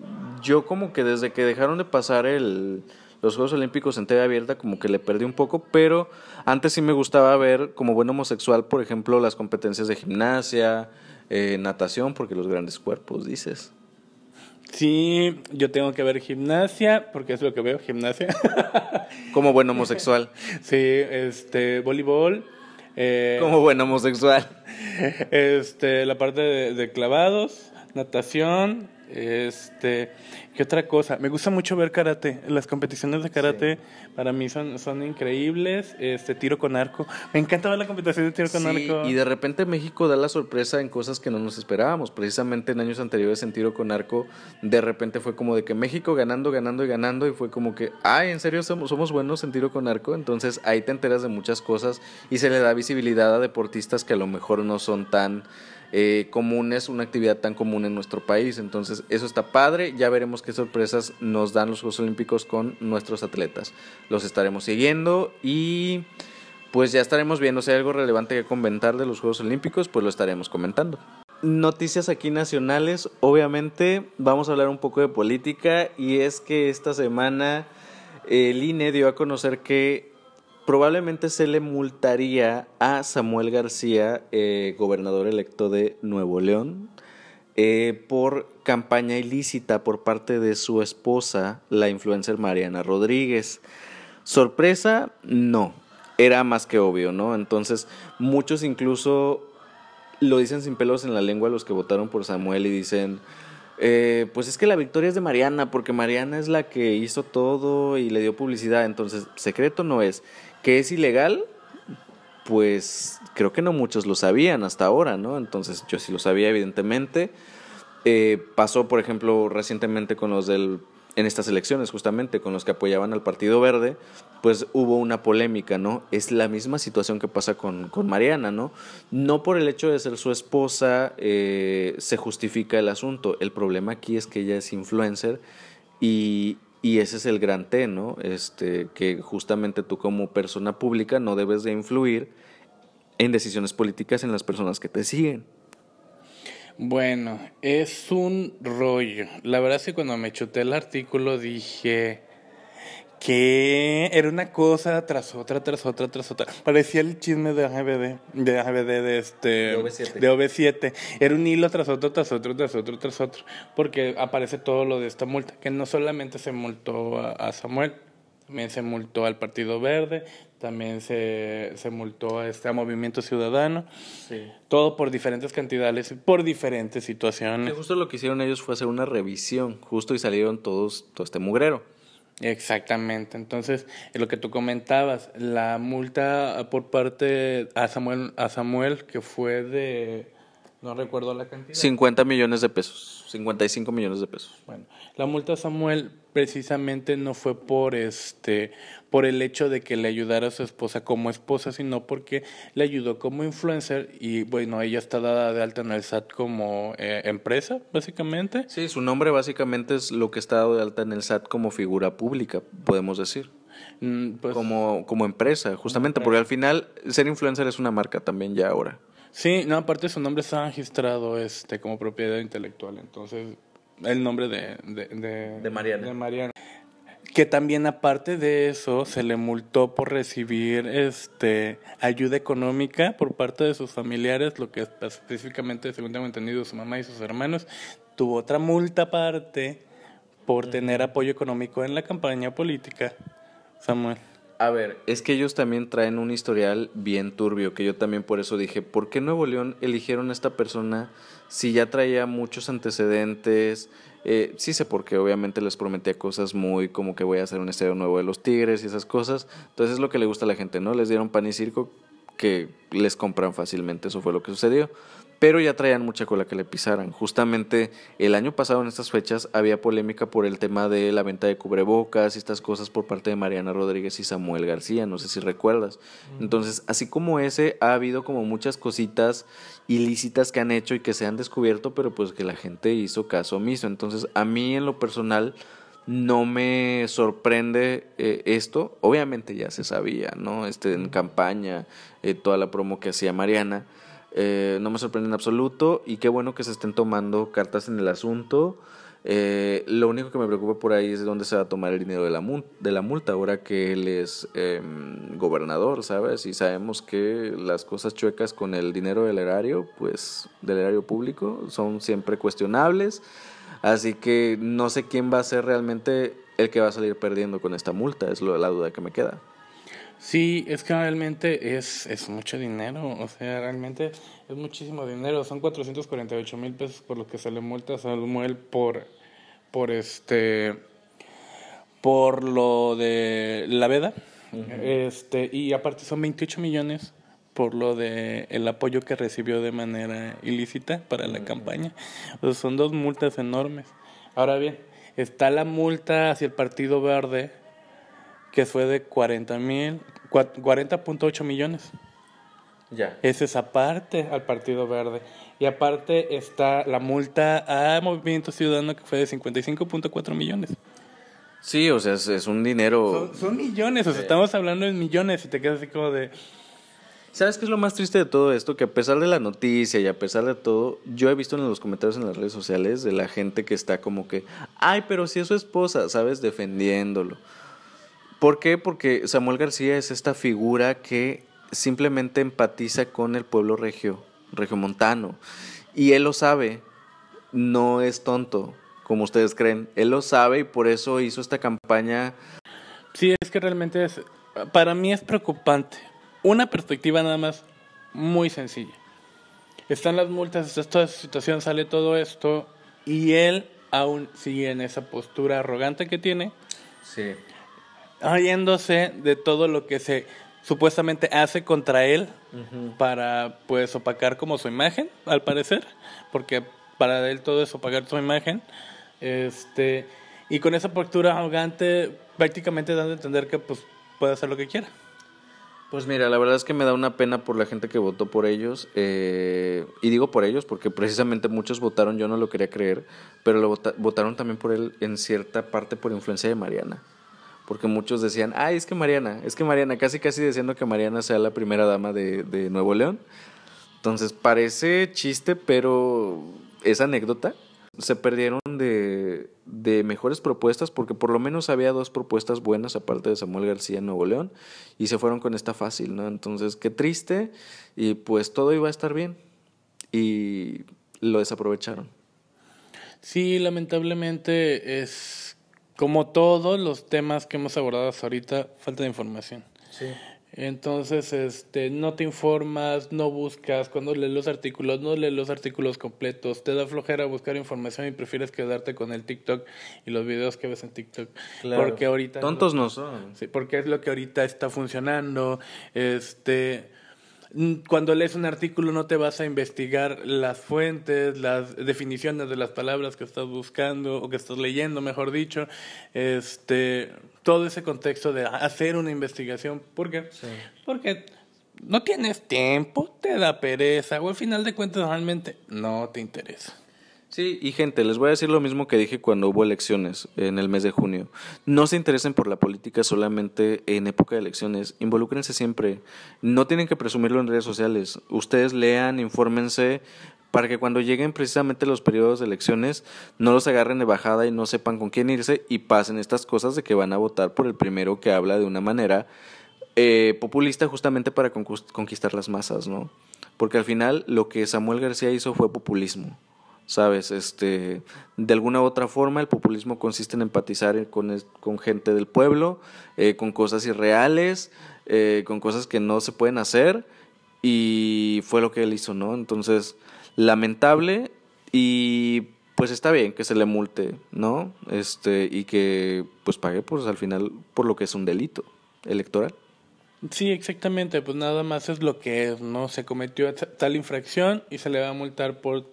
yo como que desde que dejaron de pasar el, los Juegos Olímpicos en TV abierta como que le perdí un poco, pero antes sí me gustaba ver como buen homosexual, por ejemplo, las competencias de gimnasia, eh, natación, porque los grandes cuerpos, dices. Sí, yo tengo que ver gimnasia, porque es lo que veo, gimnasia. <laughs> Como buen homosexual, sí, este, voleibol. Eh, como buen homosexual. <laughs> Este, la parte de, de clavados, natación, este, ¿qué otra cosa? Me gusta mucho ver karate. Las competiciones de karate para mí son, son increíbles. Este, tiro con arco. Me encanta ver la competición de tiro con Sí, arco. y de repente México da la sorpresa en cosas que no nos esperábamos. Precisamente en años anteriores en tiro con arco, de repente fue como de que México ganando, ganando y ganando, y fue como que, ay, ¿en serio somos, somos buenos en tiro con arco? Entonces ahí te enteras de muchas cosas y se le da visibilidad a deportistas que a lo mejor no son tan eh, comunes, una actividad tan común en nuestro país. Entonces eso está padre, ya veremos qué sorpresas nos dan los Juegos Olímpicos con nuestros atletas. Los estaremos siguiendo y pues ya estaremos viendo si hay algo relevante que comentar de los Juegos Olímpicos, pues lo estaremos comentando. Noticias aquí nacionales, obviamente vamos a hablar un poco de política y es que esta semana el INE dio a conocer que probablemente se le multaría a Samuel García, eh, gobernador electo de Nuevo León, eh, por campaña ilícita por parte de su esposa, la influencer Mariana Rodríguez. Sorpresa, no. Era más que obvio, ¿no? Entonces, muchos incluso lo dicen sin pelos en la lengua los que votaron por Samuel y dicen, eh, pues es que la victoria es de Mariana, porque Mariana es la que hizo todo y le dio publicidad. Entonces, secreto no es. ¿Que es ilegal? Pues creo que no muchos lo sabían hasta ahora, ¿no? Entonces, yo sí lo sabía, evidentemente. Eh, pasó, por ejemplo, recientemente con los del en estas elecciones, justamente con los que apoyaban al Partido Verde, pues hubo una polémica, ¿no? Es la misma situación que pasa con, con Mariana, ¿no? No por el hecho de ser su esposa eh, se justifica el asunto. El problema aquí es que ella es influencer y, y ese es el gran T, ¿no? Este, que justamente tú como persona pública no debes de influir en decisiones políticas en las personas que te siguen. Bueno, es un rollo. La verdad es que cuando me chuté el artículo dije que era una cosa tras otra, tras otra, tras otra. Parecía el chisme de AGBD, de AGBD de este De OV7. de OV7. Era un hilo tras otro, tras otro, tras otro, tras otro, porque aparece todo lo de esta multa, que no solamente se multó a, a Samuel, también se multó al Partido Verde, también se, se multó a este a Movimiento Ciudadano. Todo por diferentes cantidades, por diferentes situaciones. justo lo que hicieron ellos fue hacer una revisión, justo y salieron todos, todo este mugrero. Exactamente. Entonces, en lo que tú comentabas, la multa por parte a Samuel, a Samuel que fue de, no recuerdo la cantidad. 50 millones de pesos, 55 millones de pesos. Bueno, la multa a Samuel precisamente no fue por este por el hecho de que le ayudara a su esposa como esposa, sino porque le ayudó como influencer y bueno, ella está dada de alta en el SAT como eh, empresa, básicamente. Sí, su nombre básicamente es lo que está dado de alta en el SAT como figura pública, podemos decir. Mm, pues, Como, como empresa, justamente, porque al final ser influencer es una marca también ya ahora. Sí, no, aparte su nombre está registrado este como propiedad intelectual, entonces el nombre de, de, de, De Mariana. de Mariana. Que también aparte de eso se le multó por recibir este ayuda económica por parte de sus familiares, lo que es- específicamente, según tengo entendido, su mamá y sus hermanos. Tuvo otra multa aparte por tener apoyo económico en la campaña política. Samuel. A ver, es que ellos también traen un historial bien turbio, que yo también por eso dije, ¿por qué Nuevo León eligieron a esta persona si ya traía muchos antecedentes? Eh, sí sé por qué, obviamente les prometía cosas muy como que voy a hacer un estadio nuevo de los Tigres y esas cosas. Entonces es lo que le gusta a la gente, ¿no? Les dieron pan y circo que les compran fácilmente, eso fue lo que sucedió. Pero ya traían mucha cola que le pisaran. Justamente el año pasado en estas fechas había polémica por el tema de la venta de cubrebocas y estas cosas por parte de Mariana Rodríguez y Samuel García, no sé si recuerdas. Entonces, así como ese, ha habido como muchas cositas ilícitas que han hecho y que se han descubierto, pero pues que la gente hizo caso omiso. Entonces, a mí en lo personal no me sorprende eh, esto. Obviamente ya se sabía, ¿no? Este, en campaña, eh, toda la promo que hacía Mariana. Eh, no me sorprende en absoluto y qué bueno que se estén tomando cartas en el asunto. Eh, lo único que me preocupa por ahí es de dónde se va a tomar el dinero de la, mul- de la multa ahora que él es em, gobernador, ¿sabes? Y sabemos que las cosas chuecas con el dinero del erario, pues del erario público, son siempre cuestionables. Así que no sé quién va a ser realmente el que va a salir perdiendo con esta multa, es lo, la duda que me queda. Sí, es que realmente es, es mucho dinero, o sea, realmente es muchísimo dinero, son 448 mil pesos por lo que se le multa a Samuel por, por este, por lo de la veda, este, y aparte son 28 millones por lo de el apoyo que recibió de manera ilícita para la campaña, o sea, son dos multas enormes. Ahora bien, está la multa hacia el Partido Verde, que fue de 40 mil, 40.8 millones. Ya. Ese es aparte al Partido Verde. Y aparte está la multa a Movimiento Ciudadano que fue de 55.4 millones. Sí, o sea, es, es un dinero... Son, son millones, o sea, estamos hablando de millones y te quedas así como de... ¿Sabes qué es lo más triste de todo esto? Que a pesar de la noticia y a pesar de todo, yo he visto en los comentarios en las redes sociales de la gente que está como que, ay, pero si es su esposa, ¿sabes? Defendiéndolo. ¿Por qué? Porque Samuel García es esta figura que simplemente empatiza con el pueblo regio, regiomontano. Y él lo sabe, no es tonto, como ustedes creen. Él lo sabe y por eso hizo esta campaña. Sí, es que realmente es... Para mí es preocupante. Una perspectiva nada más muy sencilla. Están las multas, está toda esa situación, sale todo esto y él aún sigue en esa postura arrogante que tiene, Sí. Riéndose de todo lo que se supuestamente hace contra él para pues opacar como su imagen, al parecer, porque para él todo es opacar su imagen. Este, y con esa postura arrogante prácticamente dando a entender que pues puede hacer lo que quiera. Pues mira, la verdad es que me da una pena por la gente que votó por ellos. eh, y digo por ellos porque precisamente muchos votaron, yo no lo quería creer, pero lo vota- votaron también por él en cierta parte por influencia de Mariana. Porque muchos decían, ay, es que Mariana, es que Mariana, casi casi diciendo que Mariana sea la primera dama de, Nuevo León. Entonces parece chiste, pero es anécdota. Se perdieron de, de mejores propuestas porque por lo menos había dos propuestas buenas aparte de Samuel García en Nuevo León y se fueron con esta fácil, ¿no? Entonces, qué triste y pues todo iba a estar bien y lo desaprovecharon. Sí, lamentablemente es como todos los temas que hemos abordado hasta ahorita, falta de información. Sí. Entonces, este, no te informas, no buscas, cuando lees los artículos, no lees los artículos completos, te da flojera buscar información y prefieres quedarte con el TikTok y los videos que ves en TikTok. Porque ahorita... Tontos no son. Sí, porque es lo que ahorita está funcionando. Este, cuando lees un artículo no te vas a investigar las fuentes, las definiciones de las palabras que estás buscando o que estás leyendo, mejor dicho. Este, todo ese contexto de hacer una investigación. ¿Por qué? Porque no tienes tiempo, te da pereza o al final de cuentas realmente no te interesa. Sí, y gente, les voy a decir lo mismo que dije cuando hubo elecciones en el mes de junio. No se interesen por la política solamente en época de elecciones. Involúcrense siempre. No tienen que presumirlo en redes sociales. Ustedes lean, infórmense, para que cuando lleguen precisamente los periodos de elecciones no los agarren de bajada y no sepan con quién irse y pasen estas cosas de que van a votar por el primero que habla de una manera eh, populista justamente para conquistar las masas, ¿no? Porque al final lo que Samuel García hizo fue populismo. ¿Sabes? Este, de alguna u otra forma, el populismo consiste en empatizar con, con gente del pueblo, eh, con cosas irreales, eh, con cosas que no se pueden hacer, y fue lo que él hizo, ¿no? Entonces, lamentable y pues está bien que se le multe, ¿no? Este, y que pues pague pues al final por lo que es un delito electoral. Sí, exactamente, pues nada más es lo que es, ¿no? Se cometió tal infracción y se le va a multar por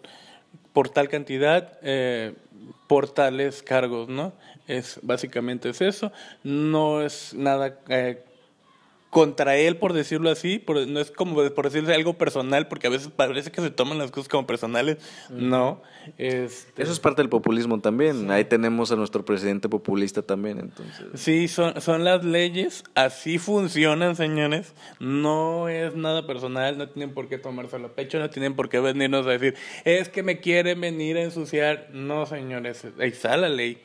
por tal cantidad, eh, por tales cargos, ¿no? Es básicamente es eso. No es nada eh, contra él, por decirlo así, por, no es como por decirle algo personal, porque a veces parece que se toman las cosas como personales. No. Este... Eso es parte del populismo también. Ahí tenemos a nuestro presidente populista también, entonces. Sí, son, son las leyes, así funcionan, señores. No es nada personal, no tienen por qué tomárselo a pecho, no tienen por qué venirnos a decir, es que me quieren venir a ensuciar. No, señores, ahí está la ley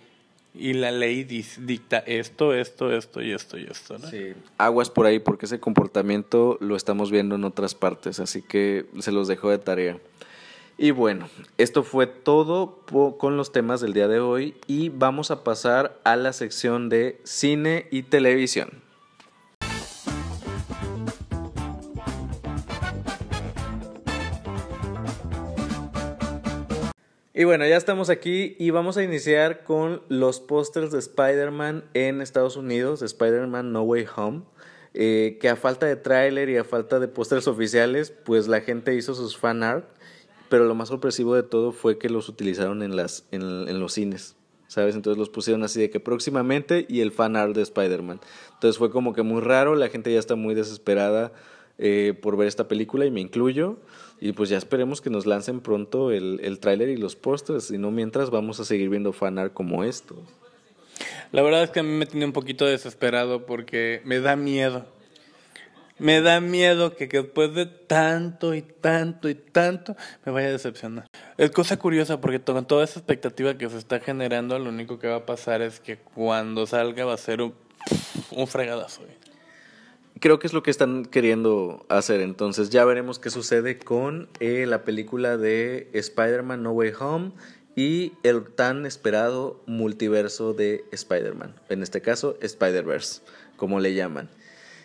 y la ley dicta esto, esto, esto y esto y esto, ¿no? Sí. Aguas por ahí porque ese comportamiento lo estamos viendo en otras partes, así que se los dejo de tarea. Y bueno, esto fue todo con los temas del día de hoy y vamos a pasar a la sección de cine y televisión. Y bueno, ya estamos aquí y vamos a iniciar con los pósters de Spider-Man en Estados Unidos, Spider-Man No Way Home. Eh, que a falta de tráiler y a falta de pósters oficiales, pues la gente hizo sus fan art, pero lo más sorpresivo de todo fue que los utilizaron en, las, en, en los cines. ¿sabes? Entonces los pusieron así de que próximamente y el fan art de Spider-Man. Entonces fue como que muy raro, la gente ya está muy desesperada eh, por ver esta película y me incluyo. Y pues ya esperemos que nos lancen pronto el, el tráiler y los pósters, y no mientras vamos a seguir viendo fanart como esto. La verdad es que a mí me tiene un poquito desesperado porque me da miedo. Me da miedo que, que después de tanto y tanto y tanto me vaya a decepcionar. Es cosa curiosa porque con toda esa expectativa que se está generando, lo único que va a pasar es que cuando salga va a ser un, un fregadazo creo que es lo que están queriendo hacer. Entonces ya veremos qué sucede con eh, la película de Spider-Man No Way Home y el tan esperado multiverso de Spider-Man. En este caso, Spider-Verse, como le llaman.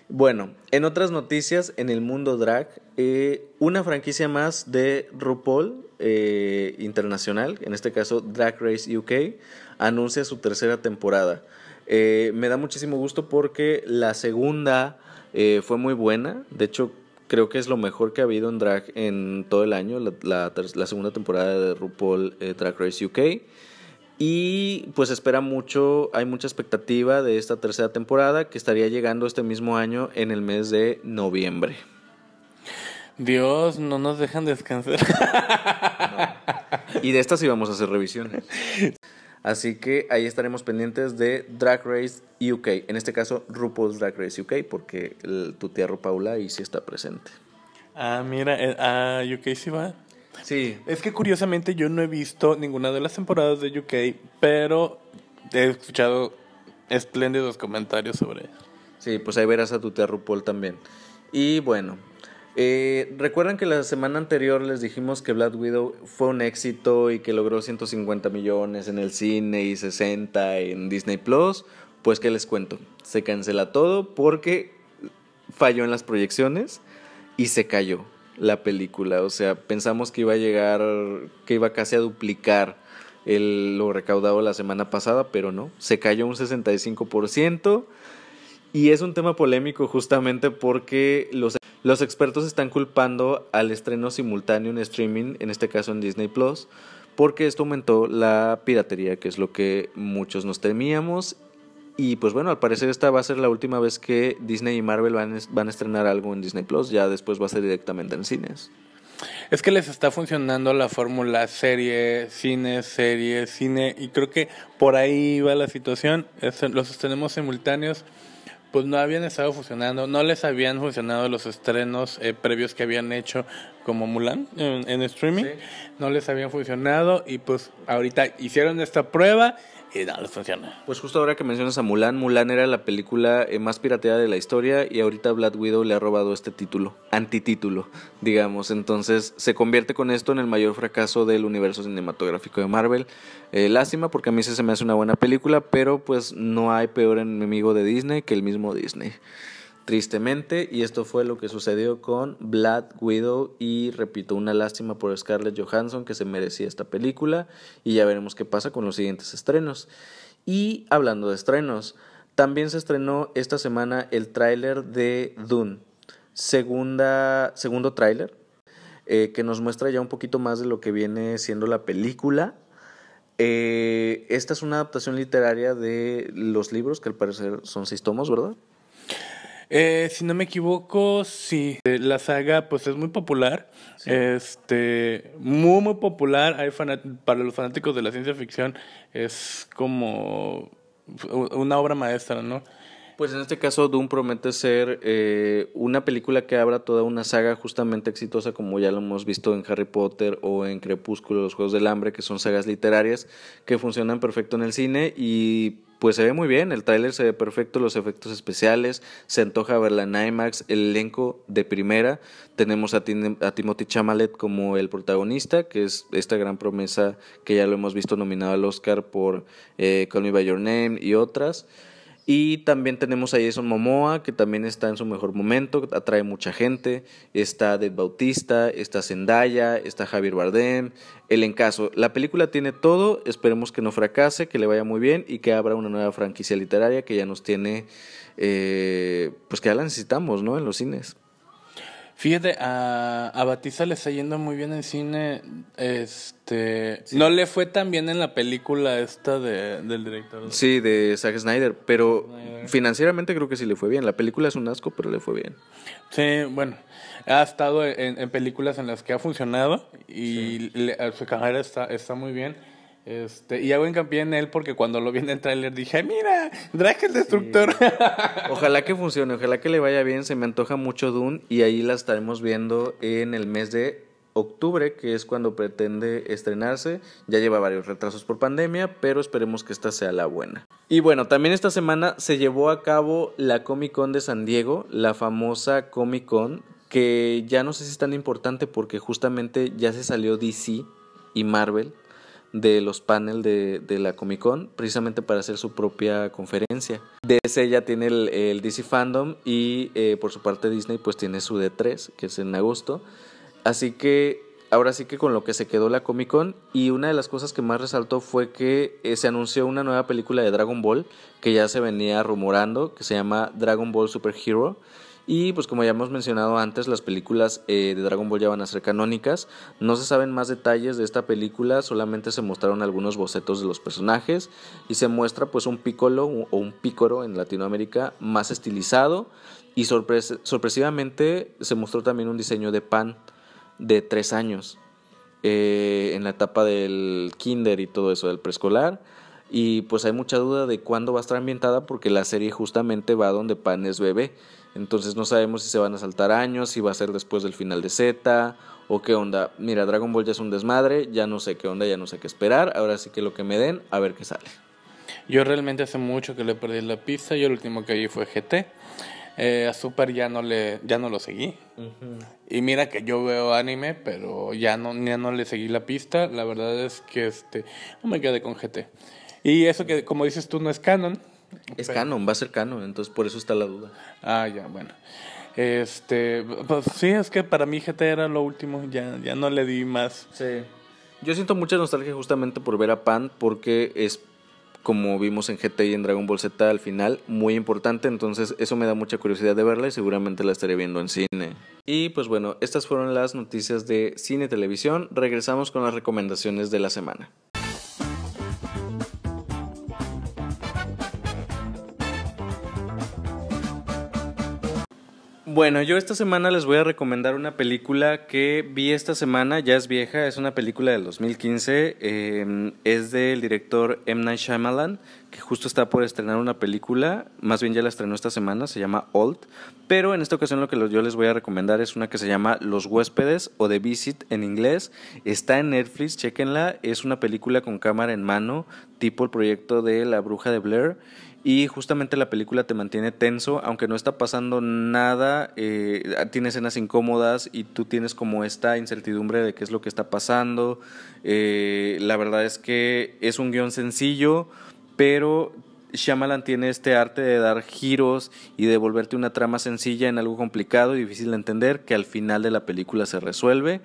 Bueno, en otras noticias, en el mundo drag, eh, una franquicia más de RuPaul eh, internacional, en este caso Drag Race UK, anuncia su tercera temporada. me da muchísimo gusto porque la segunda eh, fue muy buena. De hecho, creo que es lo mejor que ha habido en drag en todo el año, la, la, segunda temporada de RuPaul eh, Drag Race UK. Y pues espera mucho, hay mucha expectativa de esta tercera temporada que estaría llegando este mismo año en el mes de noviembre. Dios, no nos dejan descansar. <laughs> Y de estas íbamos a hacer revisiones. <laughs> Así que ahí estaremos pendientes de Drag Race UK. En este caso, RuPaul's Drag Race UK, porque tu tía Paula ahí sí está presente. Ah, mira, eh, a UK sí va. Sí. Es que curiosamente yo no he visto ninguna de las temporadas de UK, pero he escuchado espléndidos comentarios sobre eso. Sí, pues ahí verás a tu tía RuPaul también. Y bueno, eh, Recuerdan que la semana anterior les dijimos que Black Widow fue un éxito y que logró 150 millones en el cine y 60 en Disney Plus. Pues que les cuento, se cancela todo porque falló en las proyecciones y se cayó la película. O sea, pensamos que iba a llegar, que iba casi a duplicar lo recaudado la semana pasada, pero no, se cayó un 65%. Y es un tema polémico justamente porque los los expertos están culpando al estreno simultáneo en streaming, en este caso en Disney Plus, porque esto aumentó la piratería, que es lo que muchos nos temíamos. Y pues bueno, al parecer esta va a ser la última vez que Disney y Marvel van, van a estrenar algo en Disney Plus, ya después va a ser directamente en cines. Es que les está funcionando la fórmula serie, cine, serie, cine, y creo que por ahí va la situación. los tenemos simultáneos pues no habían estado funcionando, no les habían funcionado los estrenos eh, previos que habían hecho como Mulan en, streaming, no les habían funcionado y pues ahorita hicieron esta prueba y no les funciona. Pues justo ahora que mencionas a Mulan, Mulan era la película eh, más pirateada de la historia y ahorita Black Widow le ha robado este título, antitítulo, digamos. Entonces se convierte con esto en el mayor fracaso del universo cinematográfico de Marvel. Eh, lástima porque a mí se me hace una buena película, pero pues no hay peor enemigo de Disney que el mismo Disney tristemente y esto fue lo que sucedió con Black Widow y repito una lástima por Scarlett Johansson que se merecía esta película y ya veremos qué pasa con los siguientes estrenos y hablando de estrenos también se estrenó esta semana el tráiler de Dune segunda segundo tráiler eh, que nos muestra ya un poquito más de lo que viene siendo la película eh, esta es una adaptación literaria de los libros que al parecer son seis tomos, ¿verdad? Eh, si no me equivoco, sí. Eh, la saga, pues es muy popular. Este, muy, muy popular. Hay para los fanáticos de la ciencia ficción es como una obra maestra, ¿no? Pues en este caso Doom promete ser eh, una película que abra toda una saga justamente exitosa como ya lo hemos visto en Harry Potter o en Crepúsculo, los Juegos del Hambre, que son sagas literarias que funcionan perfecto en el cine y pues se ve muy bien, el tráiler se ve perfecto, los efectos especiales, se antoja verla en IMAX, el elenco de primera, tenemos a, a Timothy Chamalet como el protagonista, que es esta gran promesa que ya lo hemos visto nominado al Oscar por eh, Call Me By Your Name y otras. Y también tenemos a Jason Momoa, que también está en su mejor momento, atrae mucha gente. Está Dave Bautista, está Zendaya, está Javier Bardem, el encaso. La película tiene todo, esperemos que no fracase, que le vaya muy bien y que abra una nueva franquicia literaria que ya nos tiene, eh, pues que ya la necesitamos, ¿no? En los cines. Fíjate, a, a Batista le está yendo muy bien en cine. Este, no le fue tan bien en la película esta de, del director. Sí, de Zack Snyder, pero financieramente creo que sí le fue bien. La película es un asco, pero le fue bien. Sí, bueno, ha estado en, películas en las que ha funcionado y su carrera está, está muy bien. Este, y hago hincapié en él porque cuando lo vi en el tráiler dije, mira, Drake el Destructor. <laughs> Ojalá que funcione, ojalá que le vaya bien, se me antoja mucho Dune y ahí la estaremos viendo en el mes de octubre, que es cuando pretende estrenarse. Ya lleva varios retrasos por pandemia, pero esperemos que esta sea la buena. Y bueno, también esta semana se llevó a cabo la Comic Con de San Diego, la famosa Comic Con, que ya no sé si es tan importante porque justamente ya se salió DC y Marvel de los paneles de, de, la Comic Con precisamente para hacer su propia conferencia. DC ya tiene el, DC Fandom y eh, por su parte Disney pues tiene su D3 que es en agosto. Así que ahora sí que con lo que se quedó la Comic Con y una de las cosas que más resaltó fue que eh, se anunció una nueva película de Dragon Ball que ya se venía rumorando que se llama Dragon Ball Super Hero y pues como ya hemos mencionado antes, las películas eh, de Dragon Ball ya van a ser canónicas. No se saben más detalles de esta película, solamente se mostraron algunos bocetos de los personajes y se muestra pues un Piccolo o un Pícoro en Latinoamérica más estilizado y sorpresivamente se mostró también un diseño de pan de tres años eh, en la etapa del kinder y todo eso del preescolar y pues hay mucha duda de cuándo va a estar ambientada porque la serie justamente va donde Pan es bebé. Entonces no sabemos si se van a saltar años, si va a ser después del final de Z o qué onda. Mira, Dragon Ball ya es un desmadre, ya no sé qué onda, ya no sé qué esperar. Ahora sí que lo que me den, a ver qué sale. Yo realmente hace mucho que le perdí la pista. Yo el último que vi fue GT. Eh, a Super ya no le ya no lo seguí. Y mira que yo veo anime, pero ya no ya no le seguí la pista. La verdad es que este no me quedé con GT. Y eso que, como dices tú, no es canon. Es canon, va a ser canon, entonces por eso está la duda. Ah, ya, bueno. Este, pues sí, es que para mí GT era lo último, ya, ya no le di más. Sí. Yo siento mucha nostalgia justamente por ver a Pan, porque es como vimos en GT y en Dragon Ball Z al final, muy importante, entonces eso me da mucha curiosidad de verla y seguramente la estaré viendo en cine. Y pues bueno, estas fueron las noticias de cine y televisión, regresamos con las recomendaciones de la semana. Bueno, yo esta semana les voy a recomendar una película que vi esta semana, ya es vieja, es una película del 2015, eh, es del director M. Night Shyamalan, que justo está por estrenar una película, más bien ya la estrenó esta semana, se llama Old, pero en esta ocasión lo que yo les voy a recomendar es una que se llama Los huéspedes o The Visit en inglés, está en Netflix, chequenla, es una película con cámara en mano, tipo el proyecto de La Bruja de Blair, y justamente la película te mantiene tenso, aunque no está pasando nada, eh, tiene escenas incómodas y tú tienes como esta incertidumbre de qué es lo que está pasando. Eh, la verdad es que es un guion sencillo, pero Shyamalan tiene este arte de dar giros y de volverte una trama sencilla en algo complicado y difícil de entender que al final de la película se resuelve.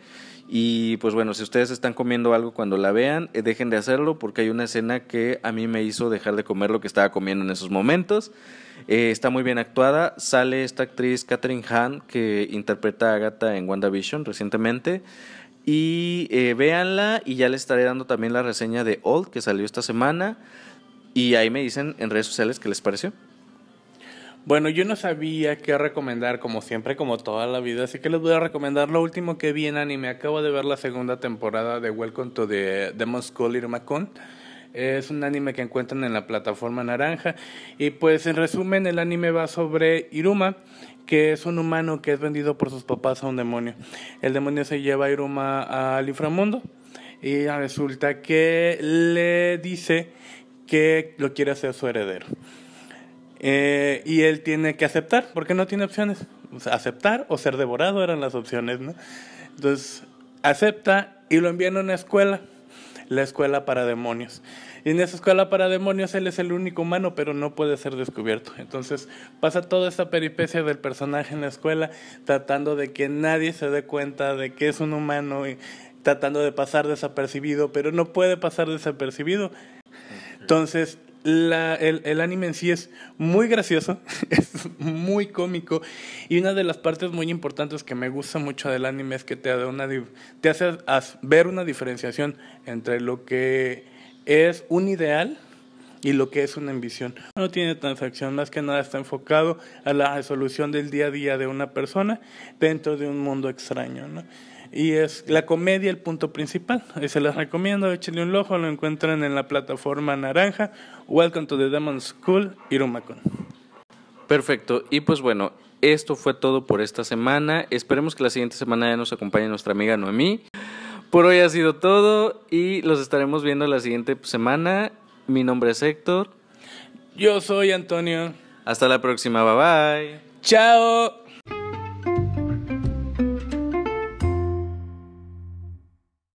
Y pues bueno, si ustedes están comiendo algo cuando la vean, eh, dejen de hacerlo porque hay una escena que a mí me hizo dejar de comer lo que estaba comiendo en esos momentos. Eh, está muy bien actuada. Sale esta actriz Catherine Hahn que interpreta a Agatha en WandaVision recientemente. Y eh, véanla y ya les estaré dando también la reseña de Old que salió esta semana. Y ahí me dicen en redes sociales qué les pareció. Bueno, yo no sabía qué recomendar, como siempre, como toda la vida, así que les voy a recomendar lo último que vi en anime. Acabo de ver la segunda temporada de Welcome to the Demon School Irmakon. Es un anime que encuentran en la plataforma naranja. Y pues en resumen, el anime va sobre Iruma, que es un humano que es vendido por sus papás a un demonio. El demonio se lleva a Iruma al inframundo y resulta que le dice que lo quiere hacer su heredero. Eh, y él tiene que aceptar, porque no tiene opciones. aceptar o ser devorado eran las opciones, ¿no? Entonces, acepta y lo envían a una escuela, la escuela para demonios. Y en esa escuela para demonios él es el único humano, pero no puede ser descubierto. Entonces pasa toda esa peripecia del personaje en la escuela, tratando de que nadie se dé cuenta de que es un humano y tratando de pasar desapercibido, pero no puede pasar desapercibido. Entonces la, el, el, anime en sí es muy gracioso, <laughs> es muy cómico y una de las partes muy importantes que me gusta mucho del anime es que te, da una, te hace ver una diferenciación entre lo que es un ideal y lo que es una ambición. No tiene transacción, más que nada está enfocado a la resolución del día a día de una persona dentro de un mundo extraño. ¿no? Y es la comedia el punto principal. Y se les recomiendo, échenle un ojo, lo encuentran en la plataforma naranja. Welcome to the Demon School, Irumakon. Perfecto, y pues bueno, esto fue todo por esta semana. Esperemos que la siguiente semana ya nos acompañe nuestra amiga Noemí. Por hoy ha sido todo y los estaremos viendo la siguiente semana. Mi nombre es Héctor. Yo soy Antonio. Hasta la próxima, bye bye. Chao.